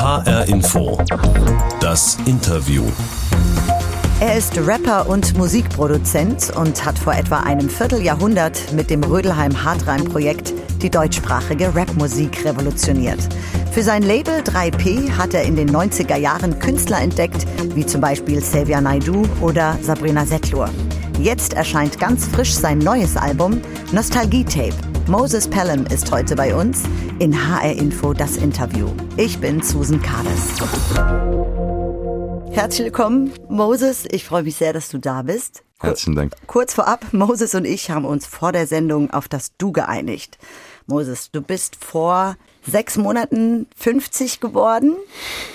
HR Info. Das Interview. Er ist Rapper und Musikproduzent und hat vor etwa einem Vierteljahrhundert mit dem Rödelheim-Hartreim-Projekt die deutschsprachige Rapmusik revolutioniert. Für sein Label 3P hat er in den 90er Jahren Künstler entdeckt, wie zum Beispiel Xavier Naidu oder Sabrina Settlur. Jetzt erscheint ganz frisch sein neues Album Nostalgie Tape. Moses Pelham ist heute bei uns in HR Info das Interview. Ich bin Susan Kades. Herzlich willkommen, Moses. Ich freue mich sehr, dass du da bist. Herzlichen Dank. Kurz vorab, Moses und ich haben uns vor der Sendung auf das Du geeinigt. Moses, du bist vor sechs Monaten 50 geworden.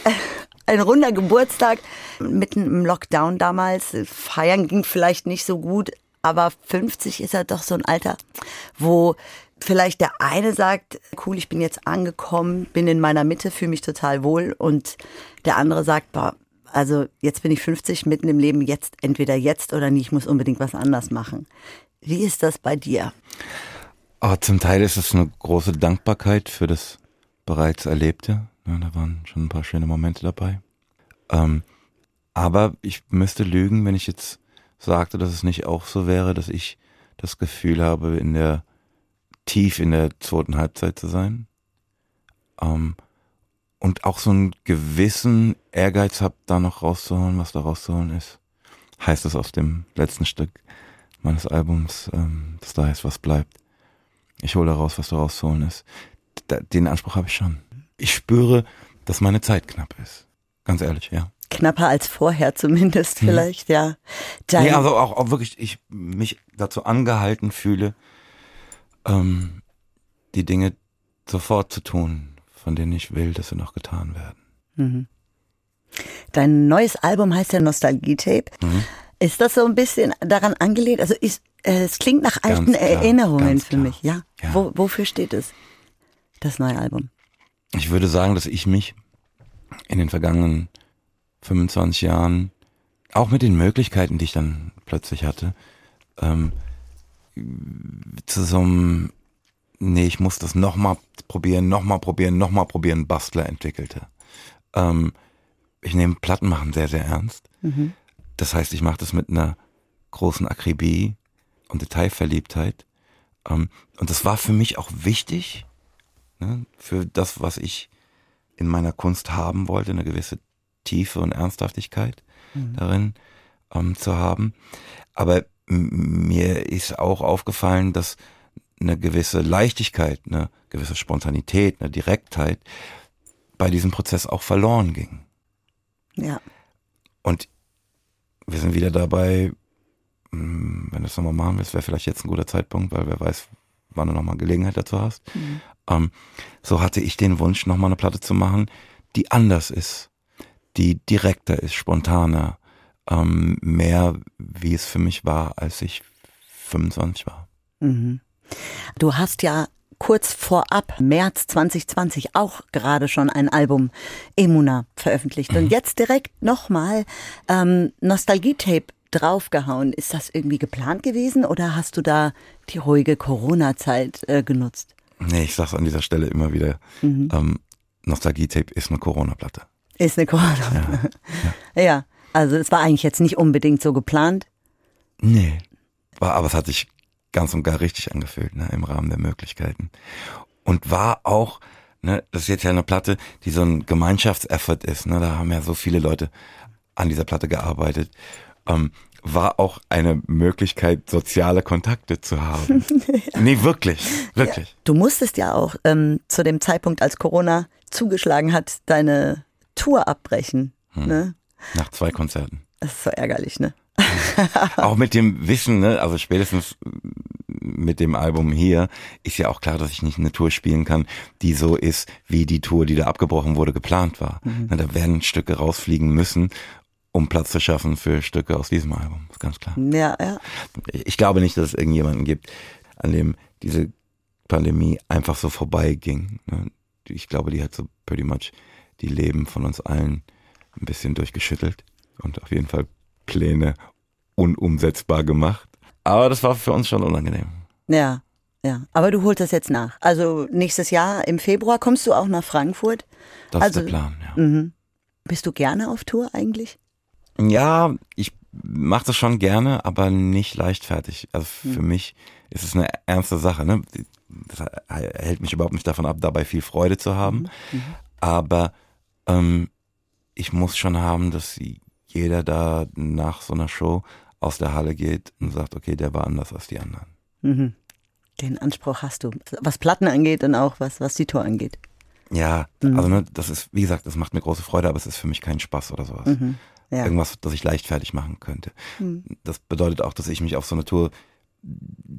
Ein runder Geburtstag, mitten im Lockdown damals. Feiern ging vielleicht nicht so gut, aber 50 ist ja doch so ein Alter, wo vielleicht der eine sagt, cool, ich bin jetzt angekommen, bin in meiner Mitte, fühle mich total wohl und der andere sagt, boah, also jetzt bin ich 50, mitten im Leben, jetzt entweder jetzt oder nie, ich muss unbedingt was anders machen. Wie ist das bei dir? Oh, zum Teil ist es eine große Dankbarkeit für das bereits Erlebte. Ja, da waren schon ein paar schöne Momente dabei. Ähm, aber ich müsste lügen, wenn ich jetzt sagte, dass es nicht auch so wäre, dass ich das Gefühl habe, in der tief in der zweiten Halbzeit zu sein. Ähm, und auch so einen gewissen Ehrgeiz habe, da noch rauszuholen, was da rauszuholen ist. Heißt es aus dem letzten Stück meines Albums, ähm, das da heißt, was bleibt. Ich hole da raus, was da rauszuholen ist. Da, den Anspruch habe ich schon. Ich spüre, dass meine Zeit knapp ist. Ganz ehrlich, ja. Knapper als vorher zumindest mhm. vielleicht, ja. Dein nee, also auch, auch wirklich, ich mich dazu angehalten fühle, ähm, die Dinge sofort zu tun, von denen ich will, dass sie noch getan werden. Mhm. Dein neues Album heißt ja Nostalgie-Tape. Mhm. Ist das so ein bisschen daran angelehnt? Also ist, äh, es klingt nach alten klar, Erinnerungen für klar. mich, ja? ja. Wo, wofür steht es, das neue Album? Ich würde sagen, dass ich mich in den vergangenen 25 Jahren, auch mit den Möglichkeiten, die ich dann plötzlich hatte, ähm, zu so einem, nee, ich muss das nochmal probieren, nochmal probieren, nochmal probieren, Bastler entwickelte. Ähm, ich nehme Platten machen sehr, sehr ernst. Mhm. Das heißt, ich mache das mit einer großen Akribie und Detailverliebtheit. Ähm, und das war für mich auch wichtig, ne, für das, was ich in meiner Kunst haben wollte, eine gewisse Tiefe und Ernsthaftigkeit mhm. darin ähm, zu haben. Aber mir ist auch aufgefallen, dass eine gewisse Leichtigkeit, eine gewisse Spontanität, eine Direktheit bei diesem Prozess auch verloren ging. Ja. Und wir sind wieder dabei, wenn du es nochmal machen willst, wäre vielleicht jetzt ein guter Zeitpunkt, weil wer weiß, wann du nochmal Gelegenheit dazu hast. Mhm. Ähm, so hatte ich den Wunsch, nochmal eine Platte zu machen, die anders ist, die direkter ist, spontaner, ähm, mehr, wie es für mich war, als ich 25 war. Mhm. Du hast ja kurz vorab, März 2020, auch gerade schon ein Album Emuna veröffentlicht. Mhm. Und jetzt direkt nochmal ähm, Nostalgie-Tape draufgehauen. Ist das irgendwie geplant gewesen oder hast du da die ruhige Corona-Zeit äh, genutzt? Nee, ich sag's an dieser Stelle immer wieder. Mhm. Ähm, Nostalgie-Tape ist eine Corona-Platte. Ist eine Corona-Platte. Ja, ja. ja. Also es war eigentlich jetzt nicht unbedingt so geplant. Nee. War, aber es hat sich ganz und gar richtig angefühlt, ne, im Rahmen der Möglichkeiten. Und war auch, ne, das ist jetzt ja eine Platte, die so ein Gemeinschaftseffort ist, ne, da haben ja so viele Leute an dieser Platte gearbeitet. Ähm, war auch eine Möglichkeit, soziale Kontakte zu haben. ja. Nee, wirklich, wirklich. Ja. Du musstest ja auch ähm, zu dem Zeitpunkt, als Corona zugeschlagen hat, deine Tour abbrechen. Hm. Ne? Nach zwei Konzerten. Das ist so ärgerlich, ne? auch mit dem Wissen, ne, also spätestens mit dem Album hier ist ja auch klar, dass ich nicht eine Tour spielen kann, die so ist, wie die Tour, die da abgebrochen wurde, geplant war. Mhm. Da werden Stücke rausfliegen müssen, um Platz zu schaffen für Stücke aus diesem Album. Ist ganz klar. Ja, ja. Ich glaube nicht, dass es irgendjemanden gibt, an dem diese Pandemie einfach so vorbeiging. Ne? Ich glaube, die hat so pretty much die Leben von uns allen ein bisschen durchgeschüttelt und auf jeden Fall Pläne unumsetzbar gemacht. Aber das war für uns schon unangenehm. Ja, Ja, aber du holst das jetzt nach. Also nächstes Jahr im Februar kommst du auch nach Frankfurt. Das Also- ist der Plan, ja. Mhm. Bist du gerne auf Tour eigentlich? Ja, ich mache das schon gerne, aber nicht leichtfertig. Also Hm. für mich ist es eine ernste Sache. Ne? Das hält mich überhaupt nicht davon ab, dabei viel Freude zu haben. Mhm. Aber ähm, ich muss schon haben, dass jeder da nach so einer Show aus der Halle geht und sagt, okay, der war anders als die anderen. Mhm. Den Anspruch hast du, was Platten angeht und auch was, was die Tour angeht. Ja, Mhm. also ne, das ist, wie gesagt, das macht mir große Freude, aber es ist für mich kein Spaß oder sowas. Mhm. Ja. Irgendwas, das ich leichtfertig machen könnte. Mhm. Das bedeutet auch, dass ich mich auf so eine Tour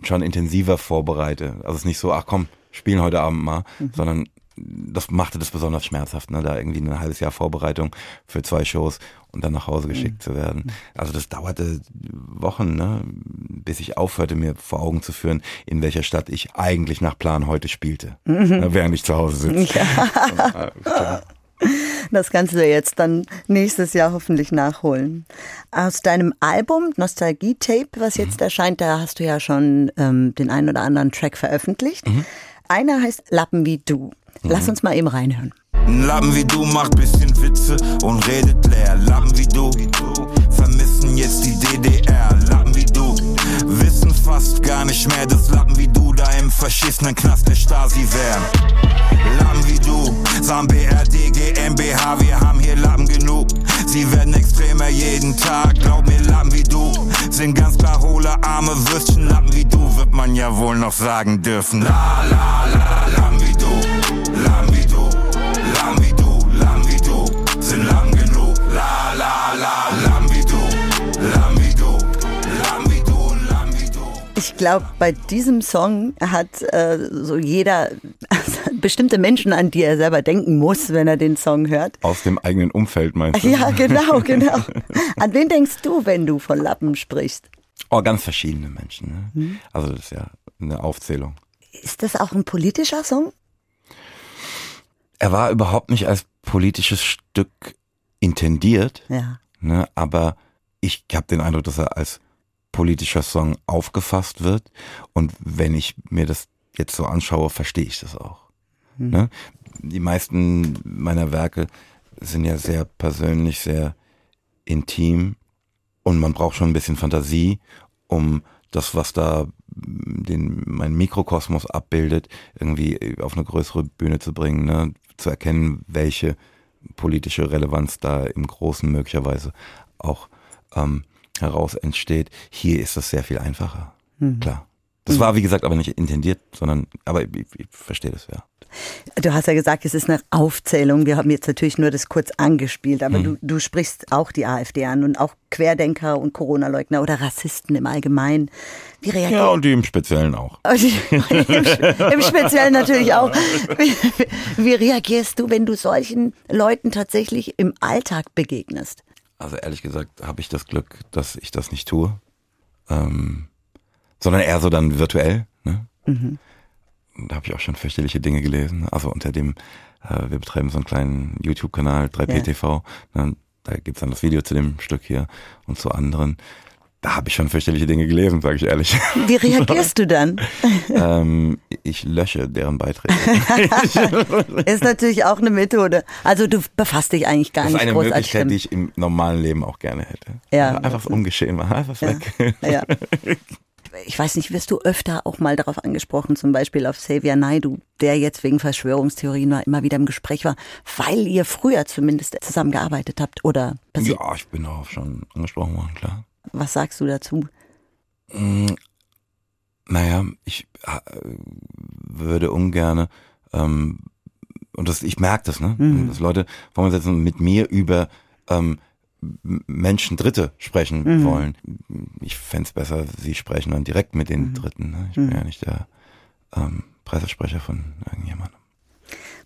schon intensiver vorbereite. Also es ist nicht so, ach komm, spielen heute Abend mal, Mhm. sondern das machte das besonders schmerzhaft, ne? da irgendwie ein halbes Jahr Vorbereitung für zwei Shows und dann nach Hause geschickt zu werden. Also das dauerte Wochen, ne? bis ich aufhörte, mir vor Augen zu führen, in welcher Stadt ich eigentlich nach Plan heute spielte, ne? während ich zu Hause sitze. Ja. Das kannst du jetzt dann nächstes Jahr hoffentlich nachholen. Aus deinem Album Nostalgie Tape, was jetzt erscheint, da hast du ja schon ähm, den einen oder anderen Track veröffentlicht. Einer heißt Lappen wie du. Lass uns mal eben reinhören. Ein Lappen wie du macht bisschen Witze und redet leer. Lappen wie du vermissen jetzt die DDR. Lappen wie du wissen fast gar nicht mehr, dass Lappen wie du da im verschissenen Knast der Stasi wären. Lappen wie du sagen BRD, GmbH, wir haben hier Lappen genug. Sie werden extremer jeden Tag, glaub mir, Lappen wie du sind ganz klar hohle arme Würstchen. Lappen wie du wird man ja wohl noch sagen dürfen. La la la, Lappen wie du, Ich glaube, bei diesem Song hat äh, so jeder bestimmte Menschen, an die er selber denken muss, wenn er den Song hört. Aus dem eigenen Umfeld meinst du? Ja, genau, genau. An wen denkst du, wenn du von Lappen sprichst? Oh, ganz verschiedene Menschen. Ne? Also das ist ja eine Aufzählung. Ist das auch ein politischer Song? Er war überhaupt nicht als politisches Stück intendiert, Ja. ne, aber ich habe den Eindruck, dass er als politischer Song aufgefasst wird. Und wenn ich mir das jetzt so anschaue, verstehe ich das auch. Ne? Die meisten meiner Werke sind ja sehr persönlich, sehr intim und man braucht schon ein bisschen Fantasie, um das, was da den, mein Mikrokosmos abbildet, irgendwie auf eine größere Bühne zu bringen, ne? zu erkennen, welche politische Relevanz da im Großen möglicherweise auch ähm, heraus entsteht. Hier ist das sehr viel einfacher, klar. Das war, wie gesagt, aber nicht intendiert, sondern, aber ich, ich, ich verstehe das, ja. Du hast ja gesagt, es ist eine Aufzählung. Wir haben jetzt natürlich nur das kurz angespielt, aber du, du sprichst auch die AfD an und auch Querdenker und Corona-Leugner oder Rassisten im Allgemeinen. Wie Ja, reagieren und die im Speziellen auch. Und Im, Im Speziellen natürlich auch. Wie, wie reagierst du, wenn du solchen Leuten tatsächlich im Alltag begegnest? Also ehrlich gesagt habe ich das Glück, dass ich das nicht tue, ähm, sondern eher so dann virtuell. Ne? Mhm. Da habe ich auch schon fürchterliche Dinge gelesen. Also unter dem, äh, wir betreiben so einen kleinen YouTube-Kanal, 3PTV. Ne? Da gibt's dann das Video zu dem Stück hier und zu anderen. Da habe ich schon fürchterliche Dinge gelesen, sage ich ehrlich. Wie reagierst du dann? ähm, ich lösche deren Beiträge. Ist natürlich auch eine Methode. Also du befasst dich eigentlich gar Das ist nicht eine großartig Möglichkeit, damit. die ich im normalen Leben auch gerne hätte. Ja. Einfach so ungeschehen machen, einfach Ja. weg. Ja. Ich weiß nicht, wirst du öfter auch mal darauf angesprochen, zum Beispiel auf Xavier Naidu, der jetzt wegen Verschwörungstheorien immer wieder im Gespräch war, weil ihr früher zumindest zusammengearbeitet habt oder Ja, ich bin auch schon angesprochen worden, klar. Was sagst du dazu? Mm, Naja, ich äh, würde ungerne, ähm, und das, ich merke das, ne? Mhm. Dass Leute vor mir sitzen und mit mir über ähm, Menschen Dritte sprechen Mhm. wollen. Ich fänd's besser, sie sprechen dann direkt mit Mhm. den Dritten. Ne? Ich bin ja nicht der ähm, Pressesprecher von irgendjemandem.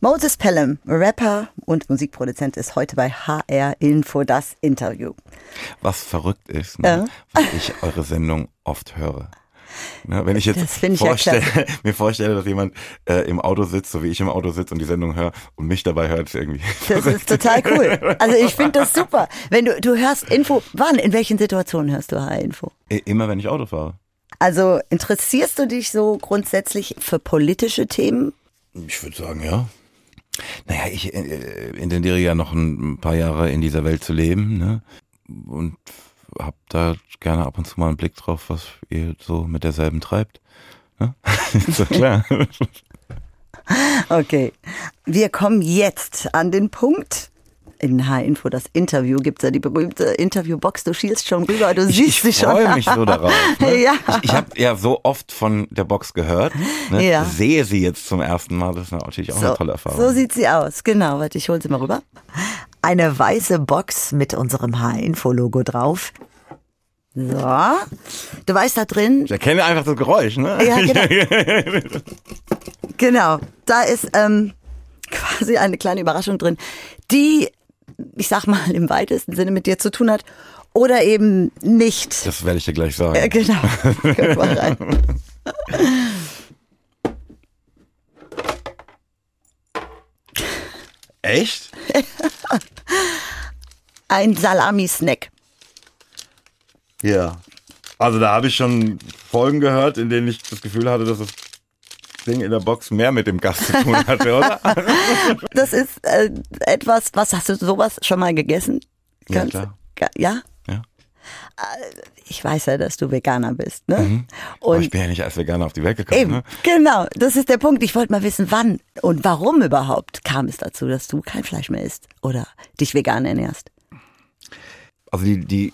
Moses Pelham, Rapper und Musikproduzent, ist heute bei HR Info das Interview. Was verrückt ist, ne? weil ich eure Sendung oft höre. Ne, wenn ich jetzt Das finde ich ja vorstelle, klasse. mir vorstelle, dass jemand äh, im Auto sitzt, so wie ich im Auto sitze und die Sendung höre und mich dabei hört, irgendwie. Das ist total cool. Also ich finde das super. Wenn du, du hörst Info, wann, in welchen Situationen hörst du HR Info? I- Immer wenn ich Auto fahre. Also interessierst du dich so grundsätzlich für politische Themen? Ich würde sagen, ja. Naja, ich äh, intendiere ja noch ein paar Jahre in dieser Welt zu leben, ne? Und hab da gerne ab und zu mal einen Blick drauf, was ihr so mit derselben treibt. Ne? ist doch klar. Okay, wir kommen jetzt an den Punkt. In H-Info, das Interview, gibt's ja die berühmte Interviewbox. Du schielst schon rüber, du Ich, siehst ich sie schon. freue mich so darauf. Ne? Ja. Ich, ich habe ja so oft von der Box gehört. Ne? Ja. Sehe sie jetzt zum ersten Mal. Das ist natürlich auch eine tolle Erfahrung. so sieht sie aus. Genau, warte, ich hol sie mal rüber. Eine weiße Box mit unserem H-Info-Logo drauf. So. Du weißt da drin, ich erkenne einfach das Geräusch, ne? Ja, genau. Genau, da ist ähm, quasi eine kleine Überraschung drin, die, ich sag mal, im weitesten Sinne mit dir zu tun hat oder eben nicht. Das werde ich dir gleich sagen. Äh, genau, mal rein. Echt? Ein Salami-Snack. Ja. Also da habe ich schon Folgen gehört, in denen ich das Gefühl hatte, dass das Ding in der Box mehr mit dem Gast zu tun hatte, oder? Das ist äh, etwas, was hast du sowas schon mal gegessen? Ja, Ganz- klar. Ja? Ja. Ich weiß ja, dass du Veganer bist, ne? Mhm. Aber Und ich bin ja nicht als Veganer auf die Welt gekommen. Eben, Ne? genau. Das ist der Punkt. Ich wollte mal wissen, wann und warum überhaupt kam es dazu, dass du kein Fleisch mehr isst oder dich vegan ernährst. Also die, die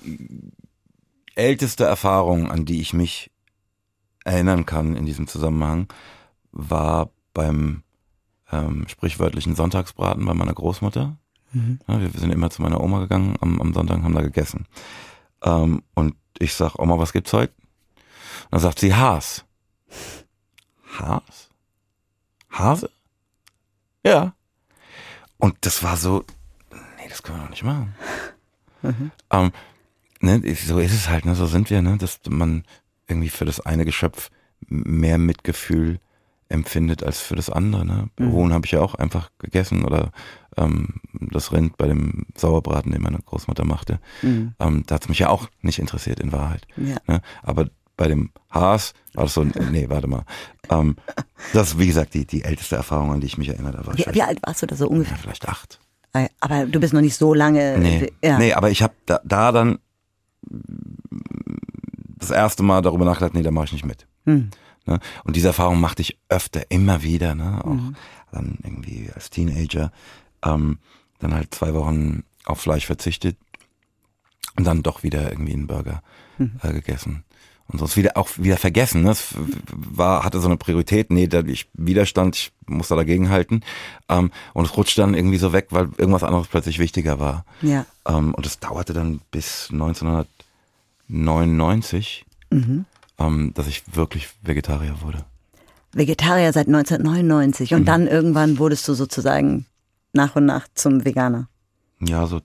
älteste Erfahrung, an die ich mich erinnern kann in diesem Zusammenhang, war beim ähm, sprichwörtlichen Sonntagsbraten bei meiner Großmutter. Ja, wir sind immer zu meiner Oma gegangen am, am Sonntag haben da gegessen. Ähm, und ich sag, Oma, was gibt's heute? Und dann sagt sie, Has. Has? Hase? Ja. Und das war so, nee, das können wir doch nicht machen. Ähm, ne, so ist es halt, ne, so sind wir, ne, dass man irgendwie für das eine Geschöpf mehr Mitgefühl empfindet als für das andere. Ne? Huhn habe ich ja auch einfach gegessen oder ähm, das Rind bei dem Sauerbraten, den meine Großmutter machte. Ähm, da hat's mich ja auch nicht interessiert in Wahrheit. Ja. Ne? Aber bei dem Haas war das so, nee, warte mal. Ähm, das ist, wie gesagt, die, die älteste Erfahrung, an die ich mich erinnere. Da war ich Wie, wie alt warst du da so ja, ungefähr? vielleicht acht. Aber du bist noch nicht so lange. Nee, Ja. nee aber ich habe da, da dann das erste Mal darüber nachgedacht, nee, da mache ich nicht mit. Hm. Ne? Und diese Erfahrung machte ich öfter, immer wieder, ne? auch dann irgendwie als Teenager, ähm, dann halt zwei Wochen auf Fleisch verzichtet und dann doch wieder irgendwie einen Burger äh, gegessen. Und sonst wieder auch wieder vergessen. Ne? Es war, hatte so eine Priorität, nee, da ich Widerstand, ich muss da dagegen halten. Ähm, und es rutscht dann irgendwie so weg, weil irgendwas anderes plötzlich wichtiger war. Ja. Ähm, und es dauerte dann bis 1999, ähm, dass ich wirklich Vegetarier wurde. Vegetarier seit 1999 Mhm. und dann irgendwann wurdest du sozusagen nach und nach zum Veganer. Ja, so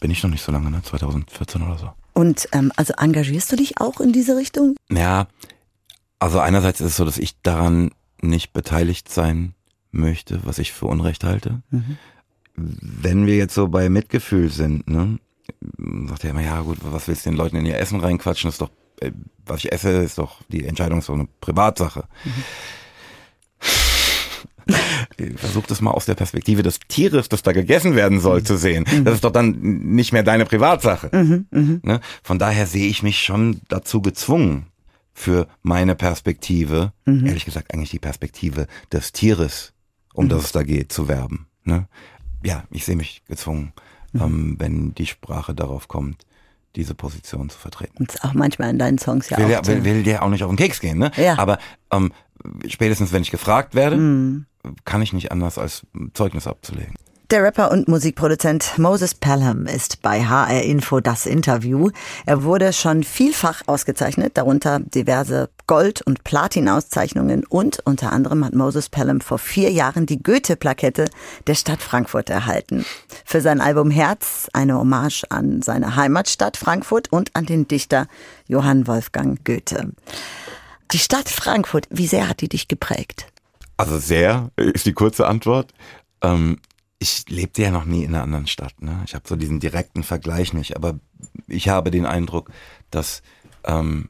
bin ich noch nicht so lange, ne? 2014 oder so. Und ähm, also engagierst du dich auch in diese Richtung? Ja, also einerseits ist es so, dass ich daran nicht beteiligt sein möchte, was ich für Unrecht halte. Wenn wir jetzt so bei Mitgefühl sind, ne, sagt er immer, ja gut, was willst du den Leuten in ihr Essen reinquatschen? Das ist doch, was ich esse, ist doch, die Entscheidung doch eine Privatsache. Versuch das mal aus der Perspektive des Tieres, das da gegessen werden soll, zu sehen. Das ist doch dann nicht mehr deine Privatsache. Ne? Von daher sehe ich mich schon dazu gezwungen, für meine Perspektive, ehrlich gesagt eigentlich die Perspektive des Tieres, um das es da geht, zu werben. Ne? Ja, ich sehe mich gezwungen, ähm, wenn die Sprache darauf kommt, diese Position zu vertreten. Und auch manchmal in deinen Songs ja Will, auch. der, will, will der auch nicht auf den Keks gehen, ne? Ja. Aber ähm, spätestens, wenn ich gefragt werde, kann ich nicht anders als Zeugnis abzulegen. Der Rapper und Musikproduzent Moses Pelham ist bei HR Info das Interview. Er wurde schon vielfach ausgezeichnet, darunter diverse Gold- und Platin-Auszeichnungen und unter anderem hat Moses Pelham vor vier Jahren die Goethe-Plakette der Stadt Frankfurt erhalten. Für sein Album Herz eine Hommage an seine Heimatstadt Frankfurt und an den Dichter Johann Wolfgang Goethe. Die Stadt Frankfurt, wie sehr hat die dich geprägt? Also sehr ist die kurze Antwort. Ähm, ich lebte ja noch nie in einer anderen Stadt. Ne? Ich habe so diesen direkten Vergleich nicht, aber ich habe den Eindruck, dass ähm,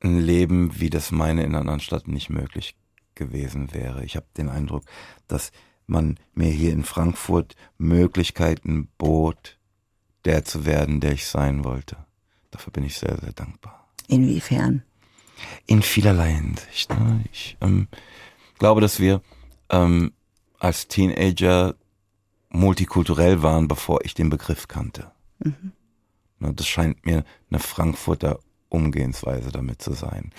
ein Leben wie das meine in einer anderen Stadt nicht möglich gewesen wäre. Ich habe den Eindruck, dass man mir hier in Frankfurt Möglichkeiten bot, der zu werden, der ich sein wollte. Dafür bin ich sehr, sehr dankbar. Inwiefern? In vielerlei Hinsicht. Ne? Ich ähm, glaube, dass wir ähm, als Teenager multikulturell waren, bevor ich den Begriff kannte. Mhm. Das scheint mir eine Frankfurter Umgehensweise damit zu sein.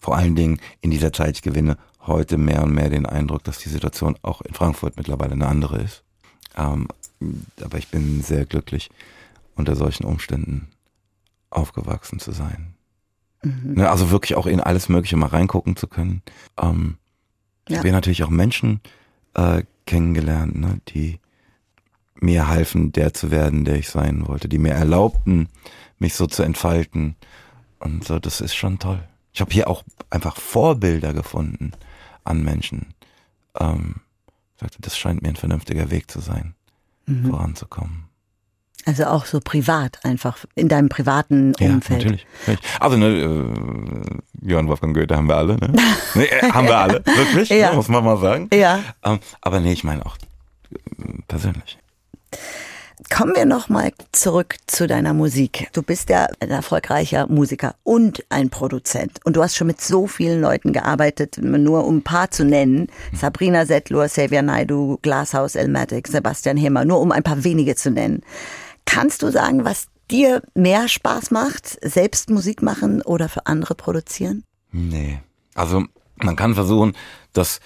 Vor allen Dingen in dieser Zeit, ich gewinne heute mehr und mehr den Eindruck, dass die Situation auch in Frankfurt mittlerweile eine andere ist. Ähm, aber ich bin sehr glücklich, unter solchen Umständen aufgewachsen zu sein. Mhm. Ne, also wirklich auch in alles Mögliche mal reingucken zu können. Ähm, ja. Ich habe natürlich auch Menschen äh, kennengelernt, ne, die mir halfen, der zu werden, der ich sein wollte, die mir erlaubten, mich so zu entfalten. Und so, das ist schon toll. Ich habe hier auch einfach Vorbilder gefunden an Menschen. Ähm, sagte, das scheint mir ein vernünftiger Weg zu sein, mhm. voranzukommen. Also auch so privat, einfach in deinem privaten Umfeld. Ja, natürlich. Also ne, äh, Johann Wolfgang Goethe haben wir alle, ne? nee, äh, haben wir alle, wirklich, ja. muss man mal sagen. Ja. Ähm, aber nee, ich meine auch äh, persönlich. Kommen wir nochmal zurück zu deiner Musik. Du bist ja ein erfolgreicher Musiker und ein Produzent. Und du hast schon mit so vielen Leuten gearbeitet, nur um ein paar zu nennen. Sabrina Settlur, Xavier Naidu, Glasshouse Elmatic, Sebastian Hemmer, nur um ein paar wenige zu nennen. Kannst du sagen, was dir mehr Spaß macht, selbst Musik machen oder für andere produzieren? Nee. Also man kann versuchen, das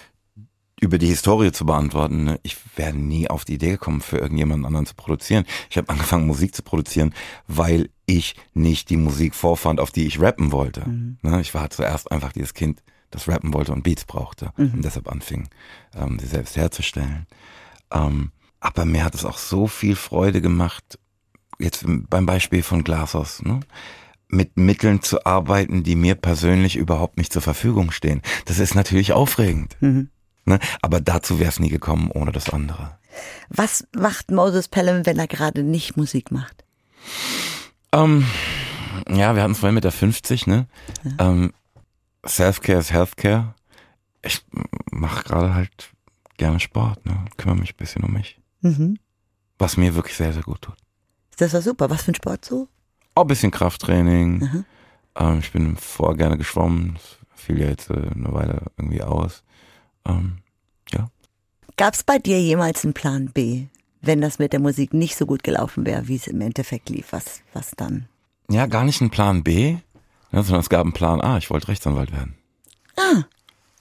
über die Historie zu beantworten. Ne? Ich wäre nie auf die Idee gekommen, für irgendjemanden anderen zu produzieren. Ich habe angefangen, Musik zu produzieren, weil ich nicht die Musik vorfand, auf die ich rappen wollte. Mhm. Ne? Ich war zuerst einfach dieses Kind, das rappen wollte und Beats brauchte mhm. und deshalb anfing, ähm, sie selbst herzustellen. Ähm, aber mir hat es auch so viel Freude gemacht, jetzt beim Beispiel von Glasos, ne? mit Mitteln zu arbeiten, die mir persönlich überhaupt nicht zur Verfügung stehen. Das ist natürlich aufregend. Mhm. Ne? Aber dazu wäre es nie gekommen ohne das andere. Was macht Moses Pelham, wenn er gerade nicht Musik macht? Ähm, ja, wir hatten es vorhin mit der 50, ne? Ja. Ähm, Self-Care ist Healthcare. Ich mache gerade halt gerne Sport, ne? Kümmere mich ein bisschen um mich. Mhm. Was mir wirklich sehr, sehr gut tut. Das war super. Was für ein Sport so? Auch ein bisschen Krafttraining. Mhm. Ähm, ich bin vorher gerne geschwommen. Das fiel ja jetzt äh, eine Weile irgendwie aus. Ähm, ja. Gab es bei dir jemals einen Plan B, wenn das mit der Musik nicht so gut gelaufen wäre, wie es im Endeffekt lief? Was, was dann? Ja, gar nicht ein Plan B, ja, sondern es gab einen Plan A. Ich wollte Rechtsanwalt werden. Ah,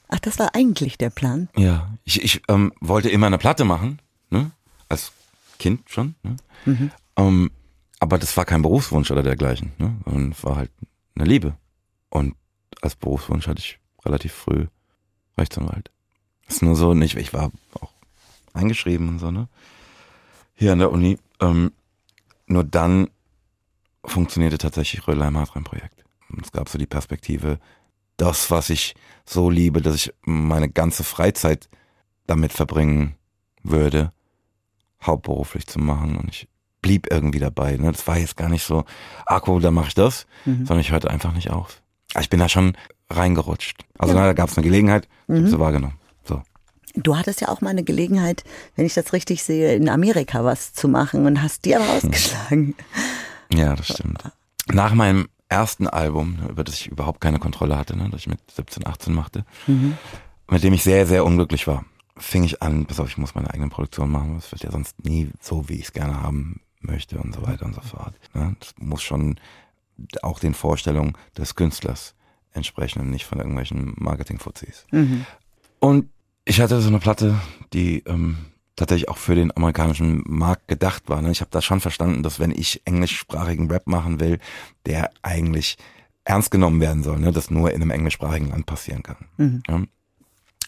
ach, das war eigentlich der Plan. Ja, ich, ich ähm, wollte immer eine Platte machen, ne? als Kind schon. Ne? Mhm. Ähm, aber das war kein Berufswunsch oder dergleichen, ne? sondern es war halt eine Liebe. Und als Berufswunsch hatte ich relativ früh Rechtsanwalt. Ist nur so, nicht, ich war auch eingeschrieben und so, ne? Hier an der Uni. Ähm, nur dann funktionierte tatsächlich Rödelheim Hartrein Projekt. Und es gab so die Perspektive, das, was ich so liebe, dass ich meine ganze Freizeit damit verbringen würde, hauptberuflich zu machen. Und ich blieb irgendwie dabei. Ne? Das war jetzt gar nicht so, ah cool, dann mache ich das, mhm. sondern ich hörte einfach nicht auf. Ich bin da schon reingerutscht. Also ja. da gab es eine Gelegenheit, mhm. ich so wahrgenommen. Du hattest ja auch mal eine Gelegenheit, wenn ich das richtig sehe, in Amerika was zu machen und hast die aber hm. ausgeschlagen. Ja, das stimmt. Nach meinem ersten Album, über das ich überhaupt keine Kontrolle hatte, ne, das ich mit 17, 18 machte, mhm. mit dem ich sehr, sehr unglücklich war, fing ich an, pass auf, ich muss meine eigene Produktion machen, das wird ja sonst nie so, wie ich es gerne haben möchte und so weiter und so fort. Ne? Das muss schon auch den Vorstellungen des Künstlers entsprechen und nicht von irgendwelchen Marketing-Fuzis. Mhm. Und ich hatte so eine Platte, die ähm, tatsächlich auch für den amerikanischen Markt gedacht war. Ne? Ich habe da schon verstanden, dass wenn ich englischsprachigen Rap machen will, der eigentlich ernst genommen werden soll, ne? das nur in einem englischsprachigen Land passieren kann. Mhm. Ja?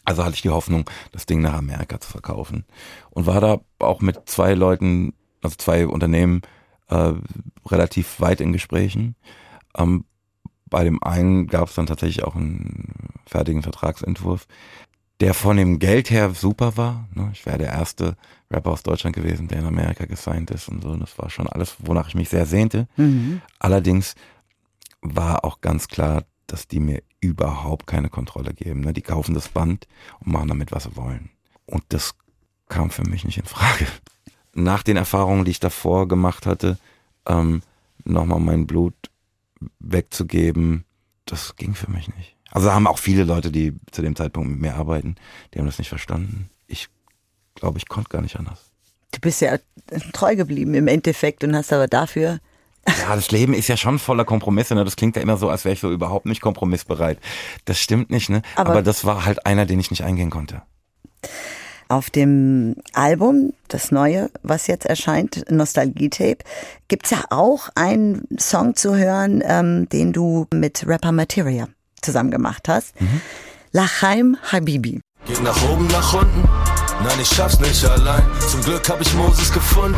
Also hatte ich die Hoffnung, das Ding nach Amerika zu verkaufen. Und war da auch mit zwei Leuten, also zwei Unternehmen, äh, relativ weit in Gesprächen. Ähm, bei dem einen gab es dann tatsächlich auch einen fertigen Vertragsentwurf der von dem Geld her super war. Ne? Ich wäre der erste Rapper aus Deutschland gewesen, der in Amerika gesigned ist und so. Das war schon alles, wonach ich mich sehr sehnte. Mhm. Allerdings war auch ganz klar, dass die mir überhaupt keine Kontrolle geben. Ne? Die kaufen das Band und machen damit, was sie wollen. Und das kam für mich nicht in Frage. Nach den Erfahrungen, die ich davor gemacht hatte, ähm, nochmal mein Blut wegzugeben, das ging für mich nicht. Also da haben auch viele Leute, die zu dem Zeitpunkt mit mir arbeiten, die haben das nicht verstanden. Ich glaube, ich konnte gar nicht anders. Du bist ja treu geblieben im Endeffekt und hast aber dafür ja, das Leben ist ja schon voller Kompromisse. Ne? Das klingt ja immer so, als wäre ich so überhaupt nicht kompromissbereit. Das stimmt nicht, ne? Aber, Aber das war halt einer, den ich nicht eingehen konnte. Auf dem Album, das neue, was jetzt erscheint, Nostalgie-Tape, gibt's ja auch einen Song zu hören, ähm, den du mit Rapper Materia zusammen gemacht hast. Mhm. Lachaim Habibi. Geht nach oben, nach unten. Nein, ich schaff's nicht allein. Zum Glück hab ich Moses gefunden.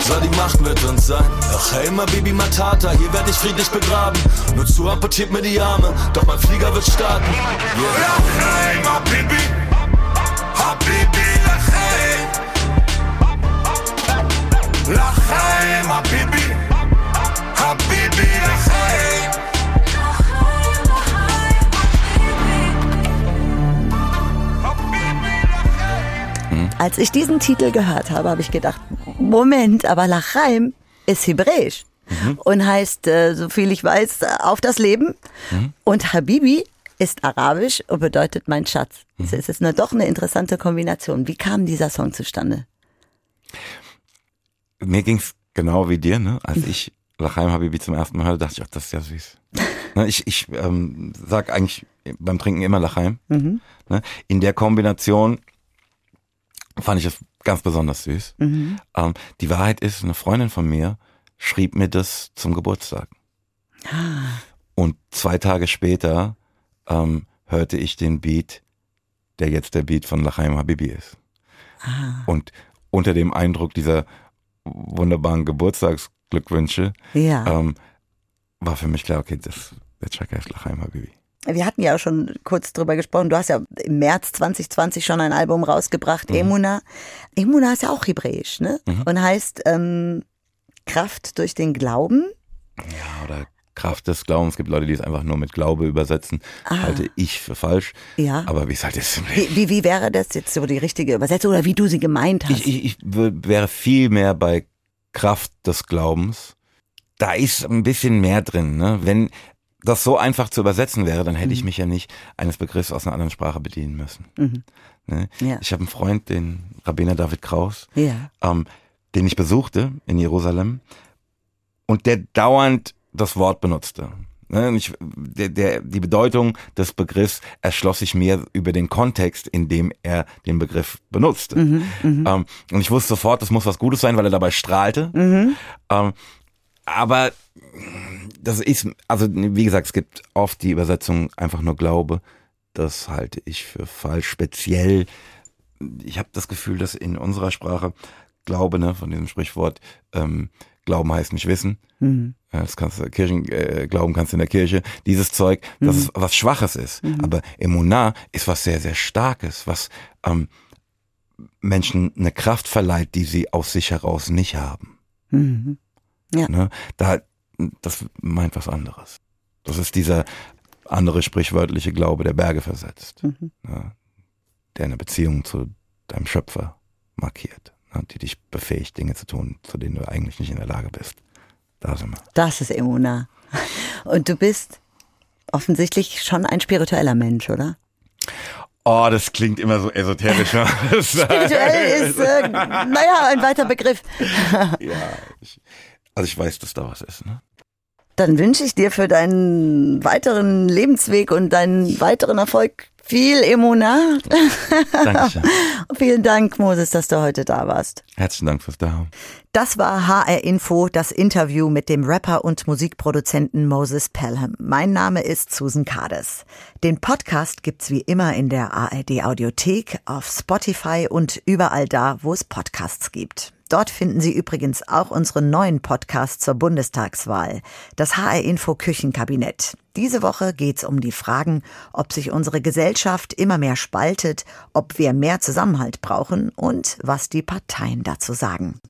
Soll die Macht mit uns sein. Ach hey, ma Baby Matata, hier werd ich friedlich begraben. Nur zu amputiert mir die Arme, doch mein Flieger wird starten. Yeah. Als ich diesen Titel gehört habe, habe ich gedacht, Moment, aber Lachaim ist hebräisch mhm. und heißt, äh, so viel ich weiß, auf das Leben. Mhm. Und Habibi ist arabisch und bedeutet mein Schatz. Mhm. Es ist eine, doch eine interessante Kombination. Wie kam dieser Song zustande? Mir ging es genau wie dir, ne? Als ich Lachaim Habibi zum ersten Mal hörte, dachte ich, ach, das ist ja süß. ne, ich ich ähm, sag eigentlich beim Trinken immer Lachaim. Mhm. Ne? In der Kombination fand ich es ganz besonders süß. Mhm. Ähm, die Wahrheit ist, eine Freundin von mir schrieb mir das zum Geburtstag. Ah. Und zwei Tage später ähm, hörte ich den Beat, der jetzt der Beat von Lachaim Habibi ist. Ah. Und unter dem Eindruck dieser wunderbaren Geburtstagsglückwünsche ja. ähm, war für mich klar, okay, das, der Track heißt Lachaim Habibi wir hatten ja auch schon kurz drüber gesprochen, du hast ja im März 2020 schon ein Album rausgebracht, mhm. Emuna. Emuna ist ja auch hebräisch, ne? Mhm. Und heißt ähm, Kraft durch den Glauben. Ja, oder Kraft des Glaubens. Es gibt Leute, die es einfach nur mit Glaube übersetzen. Ah. Halte ich für falsch. Ja. Aber wie es halt ist. Wie, wie, wie wäre das jetzt so die richtige Übersetzung oder wie du sie gemeint hast? Ich, ich, ich wäre viel mehr bei Kraft des Glaubens. Da ist ein bisschen mehr drin. Ne? Wenn, das so einfach zu übersetzen wäre, dann hätte mhm. ich mich ja nicht eines Begriffs aus einer anderen Sprache bedienen müssen. Mhm. Ne? Ja. Ich habe einen Freund, den Rabbiner David Kraus, ja. ähm, den ich besuchte in Jerusalem und der dauernd das Wort benutzte. Ne? Ich, der, der, die Bedeutung des Begriffs erschloss sich mir über den Kontext, in dem er den Begriff benutzte. Mhm, mh. ähm, und ich wusste sofort, das muss was Gutes sein, weil er dabei strahlte. Mhm. Ähm, aber das ist, also wie gesagt, es gibt oft die Übersetzung einfach nur Glaube. Das halte ich für falsch. Speziell, ich habe das Gefühl, dass in unserer Sprache Glaube, ne, von diesem Sprichwort, ähm, Glauben heißt nicht wissen. Mhm. Das kannst du, Kirchen, äh, Glauben kannst du in der Kirche. Dieses Zeug, mhm. dass es was Schwaches ist. Mhm. Aber Emunah ist was sehr, sehr Starkes, was ähm, Menschen eine Kraft verleiht, die sie aus sich heraus nicht haben. Mhm. Ja. Ne? Da, das meint was anderes. Das ist dieser andere sprichwörtliche Glaube, der Berge versetzt, mhm. ne? der eine Beziehung zu deinem Schöpfer markiert, ne? die dich befähigt, Dinge zu tun, zu denen du eigentlich nicht in der Lage bist. Da sind wir. Das ist Emuna. Und du bist offensichtlich schon ein spiritueller Mensch, oder? Oh, das klingt immer so esoterisch. Spirituell ist, äh, naja, ein weiter Begriff. ja, ich, also ich weiß, dass da was ist. Ne? Dann wünsche ich dir für deinen weiteren Lebensweg und deinen weiteren Erfolg viel Emuna. Dankeschön. Vielen Dank, Moses, dass du heute da warst. Herzlichen Dank fürs Dasein. Das war HR Info, das Interview mit dem Rapper und Musikproduzenten Moses Pelham. Mein Name ist Susan Kades. Den Podcast gibt's wie immer in der ARD Audiothek, auf Spotify und überall da, wo es Podcasts gibt. Dort finden Sie übrigens auch unseren neuen Podcast zur Bundestagswahl, das HR Info Küchenkabinett. Diese Woche geht's um die Fragen, ob sich unsere Gesellschaft immer mehr spaltet, ob wir mehr Zusammenhalt brauchen und was die Parteien dazu sagen.